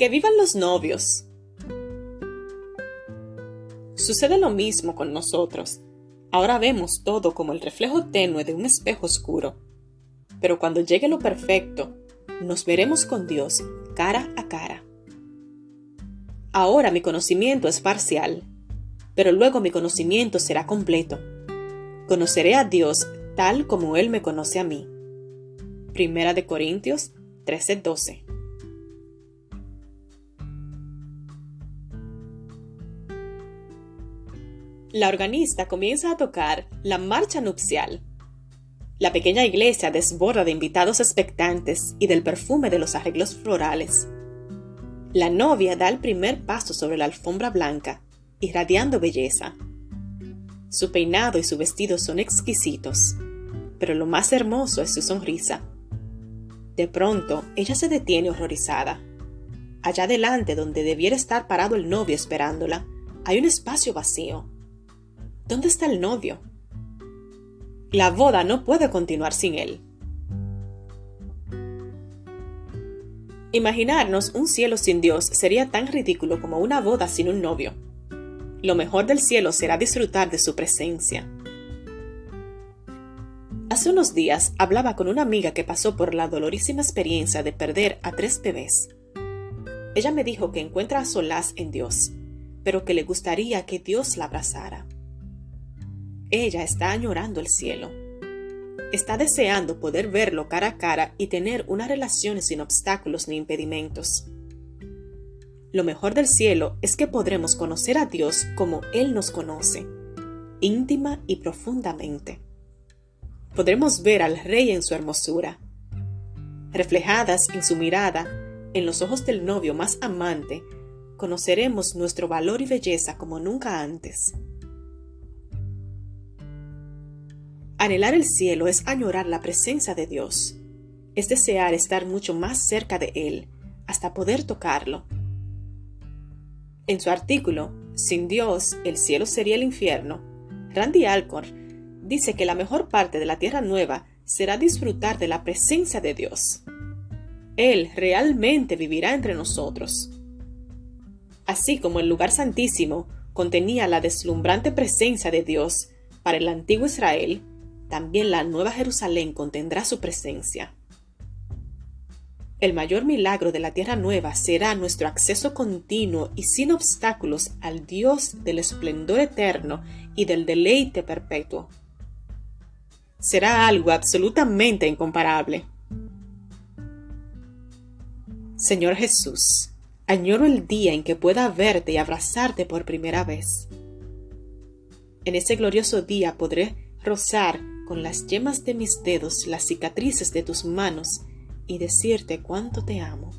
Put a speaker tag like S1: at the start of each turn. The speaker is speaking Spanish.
S1: Que vivan los novios. Sucede lo mismo con nosotros. Ahora vemos todo como el reflejo tenue de un espejo oscuro. Pero cuando llegue lo perfecto, nos veremos con Dios cara a cara. Ahora mi conocimiento es parcial, pero luego mi conocimiento será completo. Conoceré a Dios tal como Él me conoce a mí. Primera de Corintios 13:12 La organista comienza a tocar la marcha nupcial. La pequeña iglesia desborda de invitados expectantes y del perfume de los arreglos florales. La novia da el primer paso sobre la alfombra blanca, irradiando belleza. Su peinado y su vestido son exquisitos, pero lo más hermoso es su sonrisa. De pronto, ella se detiene horrorizada. Allá adelante, donde debiera estar parado el novio esperándola, hay un espacio vacío. ¿Dónde está el novio? La boda no puede continuar sin él. Imaginarnos un cielo sin Dios sería tan ridículo como una boda sin un novio. Lo mejor del cielo será disfrutar de su presencia. Hace unos días hablaba con una amiga que pasó por la dolorísima experiencia de perder a tres bebés. Ella me dijo que encuentra solaz en Dios, pero que le gustaría que Dios la abrazara. Ella está añorando el cielo. Está deseando poder verlo cara a cara y tener una relación sin obstáculos ni impedimentos. Lo mejor del cielo es que podremos conocer a Dios como Él nos conoce, íntima y profundamente. Podremos ver al Rey en su hermosura, reflejadas en su mirada, en los ojos del novio más amante, conoceremos nuestro valor y belleza como nunca antes. Anhelar el cielo es añorar la presencia de Dios, es desear estar mucho más cerca de Él, hasta poder tocarlo. En su artículo, Sin Dios, el cielo sería el infierno, Randy Alcorn dice que la mejor parte de la Tierra Nueva será disfrutar de la presencia de Dios. Él realmente vivirá entre nosotros. Así como el lugar santísimo contenía la deslumbrante presencia de Dios para el antiguo Israel, también la Nueva Jerusalén contendrá su presencia. El mayor milagro de la Tierra Nueva será nuestro acceso continuo y sin obstáculos al Dios del esplendor eterno y del deleite perpetuo. Será algo absolutamente incomparable. Señor Jesús, añoro el día en que pueda verte y abrazarte por primera vez. En ese glorioso día podré rozar con las yemas de mis dedos las cicatrices de tus manos y decirte cuánto te amo.